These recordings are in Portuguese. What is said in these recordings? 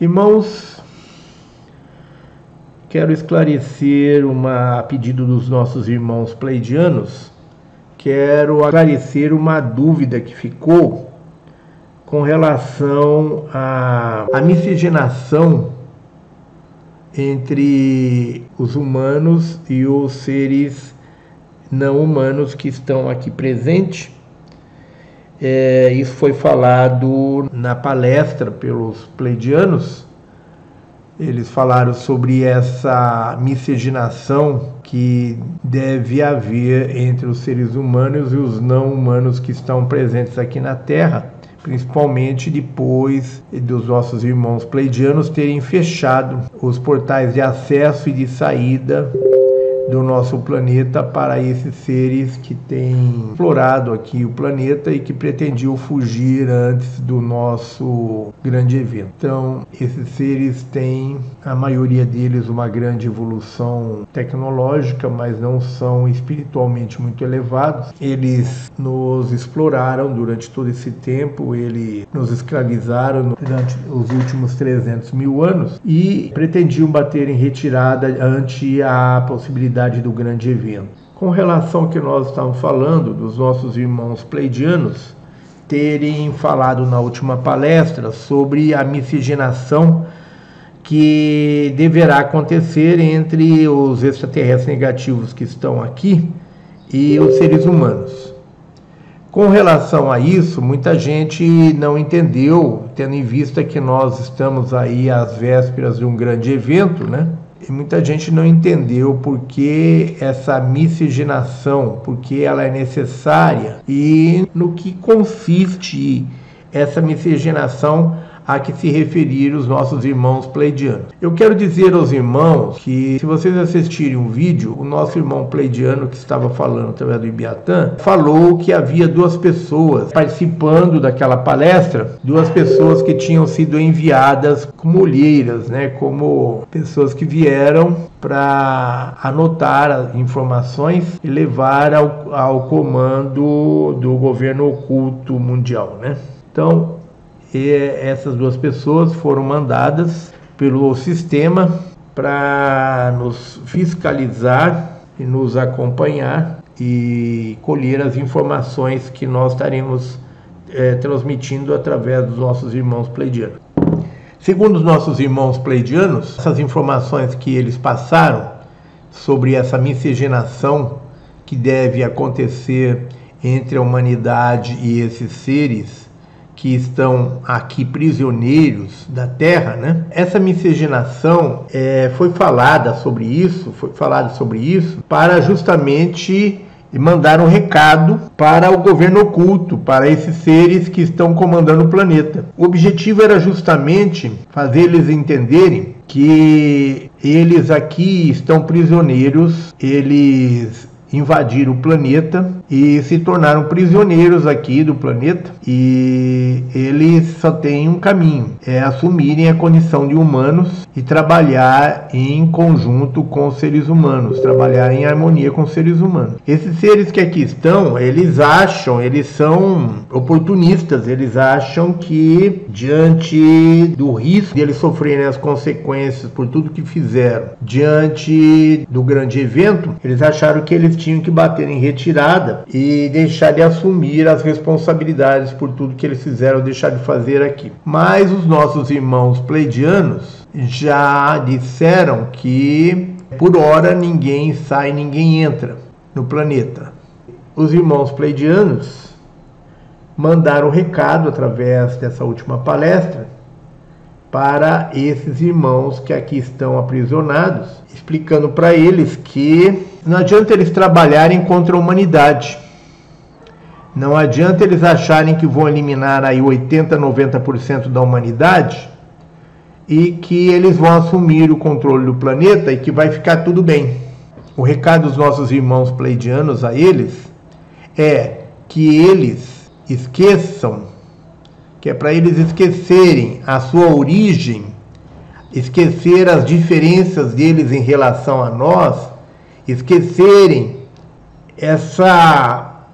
Irmãos, quero esclarecer uma a pedido dos nossos irmãos pleidianos, quero esclarecer uma dúvida que ficou com relação à, à miscigenação entre os humanos e os seres não humanos que estão aqui presentes. É, isso foi falado na palestra pelos pleidianos. Eles falaram sobre essa miscigenação que deve haver entre os seres humanos e os não humanos que estão presentes aqui na Terra principalmente depois dos nossos irmãos pleidianos terem fechado os portais de acesso e de saída do nosso planeta para esses seres que têm explorado aqui o planeta e que pretendiam fugir antes do nosso grande evento. Então, esses seres têm, a maioria deles, uma grande evolução tecnológica, mas não são espiritualmente muito elevados. Eles nos exploraram durante todo esse tempo, eles nos escravizaram durante os últimos 300 mil anos e pretendiam bater em retirada ante a possibilidade do grande evento. Com relação ao que nós estamos falando dos nossos irmãos pleidianos terem falado na última palestra sobre a miscigenação que deverá acontecer entre os extraterrestres negativos que estão aqui e os seres humanos. Com relação a isso, muita gente não entendeu, tendo em vista que nós estamos aí às vésperas de um grande evento, né? E muita gente não entendeu por que essa miscigenação, por que ela é necessária e no que consiste essa miscigenação a que se referir os nossos irmãos pleidianos. Eu quero dizer aos irmãos que, se vocês assistirem um vídeo, o nosso irmão pleidiano que estava falando através do Ibiatã falou que havia duas pessoas participando daquela palestra, duas pessoas que tinham sido enviadas como olheiras, né, como pessoas que vieram para anotar as informações e levar ao, ao comando do governo oculto mundial, né? Então, e essas duas pessoas foram mandadas pelo sistema para nos fiscalizar e nos acompanhar e colher as informações que nós estaremos é, transmitindo através dos nossos irmãos pleidianos. Segundo os nossos irmãos pleidianos, essas informações que eles passaram sobre essa miscigenação que deve acontecer entre a humanidade e esses seres que estão aqui prisioneiros da terra, né? Essa miscigenação é, foi falada sobre isso, foi falado sobre isso para justamente mandar um recado para o governo oculto, para esses seres que estão comandando o planeta. O objetivo era justamente fazer eles entenderem que eles aqui estão prisioneiros, eles invadiram o planeta e se tornaram prisioneiros aqui do planeta e eles só têm um caminho, é assumirem a condição de humanos e trabalhar em conjunto com os seres humanos, trabalhar em harmonia com os seres humanos. Esses seres que aqui estão, eles acham, eles são oportunistas, eles acham que diante do risco de eles sofrerem as consequências por tudo que fizeram, diante do grande evento, eles acharam que eles tinham que bater em retirada e deixar de assumir as responsabilidades por tudo que eles fizeram, deixar de fazer aqui. Mas os nossos irmãos pleidianos já disseram que por hora ninguém sai, ninguém entra no planeta. Os irmãos pleidianos mandaram um recado através dessa última palestra para esses irmãos que aqui estão aprisionados, explicando para eles que não adianta eles trabalharem contra a humanidade. Não adianta eles acharem que vão eliminar aí 80, 90% da humanidade e que eles vão assumir o controle do planeta e que vai ficar tudo bem. O recado dos nossos irmãos pleidianos a eles é que eles esqueçam que é para eles esquecerem a sua origem, esquecer as diferenças deles em relação a nós, esquecerem essa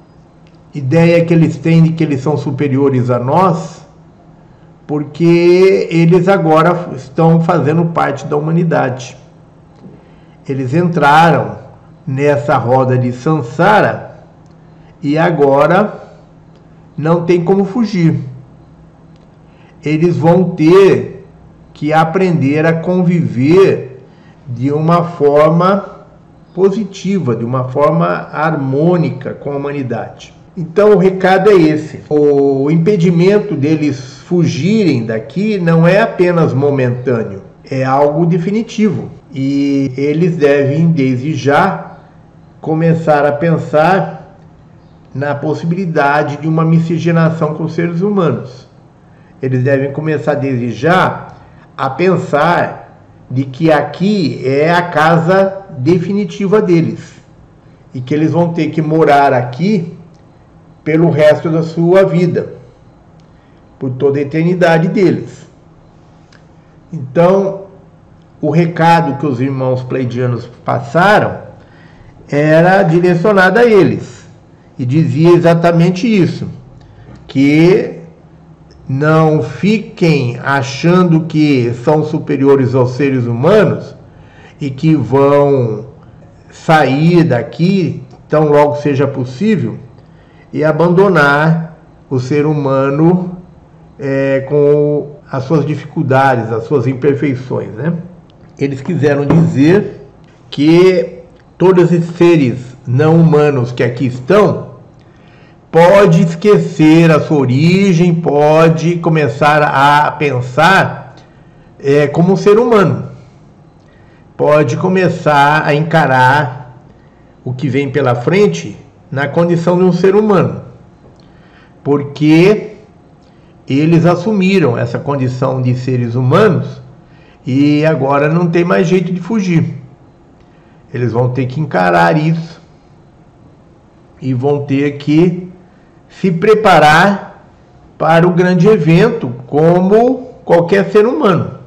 ideia que eles têm de que eles são superiores a nós, porque eles agora estão fazendo parte da humanidade. Eles entraram nessa roda de Sansara e agora não tem como fugir. Eles vão ter que aprender a conviver de uma forma positiva, de uma forma harmônica com a humanidade. Então o recado é esse: o impedimento deles fugirem daqui não é apenas momentâneo, é algo definitivo. E eles devem, desde já, começar a pensar na possibilidade de uma miscigenação com seres humanos. Eles devem começar desde já a pensar de que aqui é a casa definitiva deles e que eles vão ter que morar aqui pelo resto da sua vida, por toda a eternidade deles. Então, o recado que os irmãos pleidianos passaram era direcionado a eles e dizia exatamente isso: que não fiquem achando que são superiores aos seres humanos e que vão sair daqui tão logo seja possível e abandonar o ser humano é, com as suas dificuldades, as suas imperfeições. Né? Eles quiseram dizer que todos esses seres não humanos que aqui estão pode esquecer a sua origem, pode começar a pensar é, como um ser humano, pode começar a encarar o que vem pela frente na condição de um ser humano, porque eles assumiram essa condição de seres humanos e agora não tem mais jeito de fugir. Eles vão ter que encarar isso e vão ter que se preparar para o grande evento como qualquer ser humano.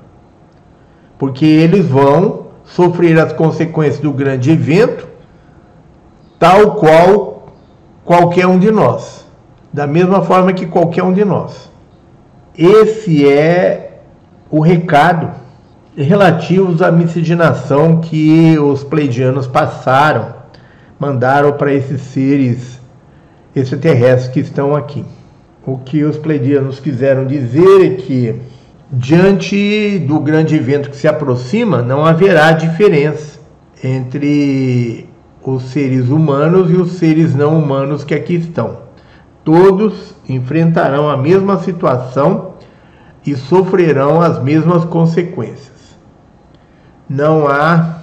Porque eles vão sofrer as consequências do grande evento tal qual qualquer um de nós, da mesma forma que qualquer um de nós. Esse é o recado relativos à miscigenação que os pleidianos passaram, mandaram para esses seres extraterrestres que estão aqui. O que os pleidianos quiseram dizer é que, diante do grande evento que se aproxima, não haverá diferença entre os seres humanos e os seres não humanos que aqui estão. Todos enfrentarão a mesma situação e sofrerão as mesmas consequências. Não há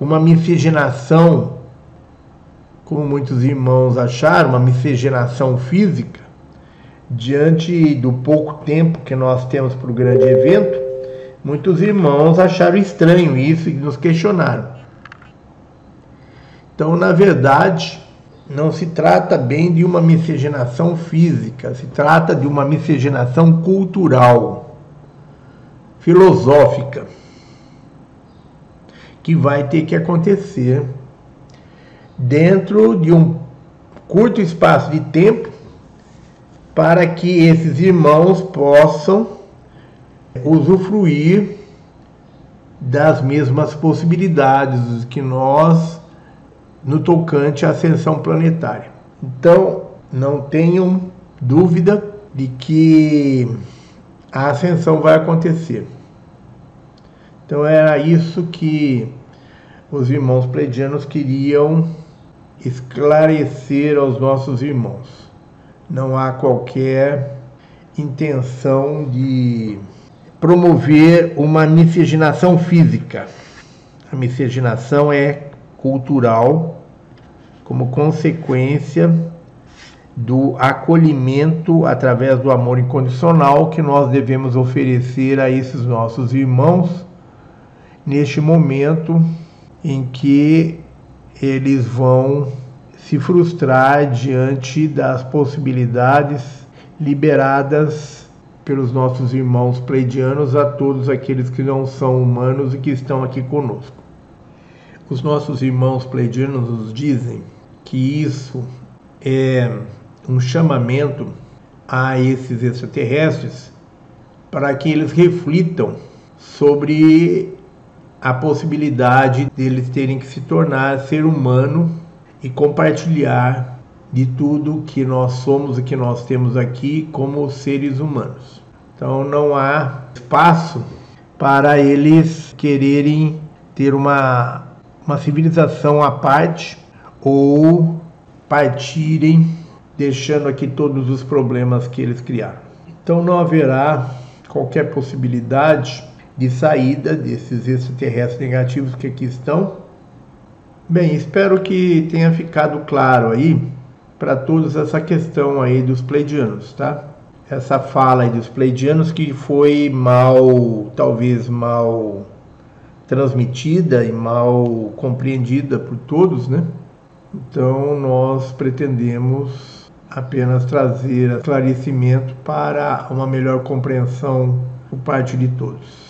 uma miscigenação, como muitos irmãos acharam, uma miscigenação física, diante do pouco tempo que nós temos para o grande evento. Muitos irmãos acharam estranho isso e nos questionaram. Então, na verdade, não se trata bem de uma miscigenação física, se trata de uma miscigenação cultural, filosófica, que vai ter que acontecer dentro de um curto espaço de tempo para que esses irmãos possam usufruir das mesmas possibilidades que nós no tocante à ascensão planetária. Então, não tenham dúvida de que a ascensão vai acontecer. Então, era isso que os irmãos pleidianos queriam esclarecer aos nossos irmãos. Não há qualquer intenção de promover uma miscigenação física. A miscigenação é cultural como consequência do acolhimento através do amor incondicional que nós devemos oferecer a esses nossos irmãos neste momento em que eles vão se frustrar diante das possibilidades liberadas pelos nossos irmãos pleidianos a todos aqueles que não são humanos e que estão aqui conosco. Os nossos irmãos pleidianos nos dizem que isso é um chamamento a esses extraterrestres para que eles reflitam sobre a possibilidade deles terem que se tornar ser humano e compartilhar de tudo que nós somos e que nós temos aqui como seres humanos. Então não há espaço para eles quererem ter uma, uma civilização à parte ou partirem deixando aqui todos os problemas que eles criaram. Então não haverá qualquer possibilidade de saída desses extraterrestres negativos que aqui estão. Bem, espero que tenha ficado claro aí para todos essa questão aí dos pleidianos, tá? Essa fala aí dos pleidianos que foi mal, talvez mal transmitida e mal compreendida por todos, né? Então nós pretendemos apenas trazer esclarecimento para uma melhor compreensão por parte de todos.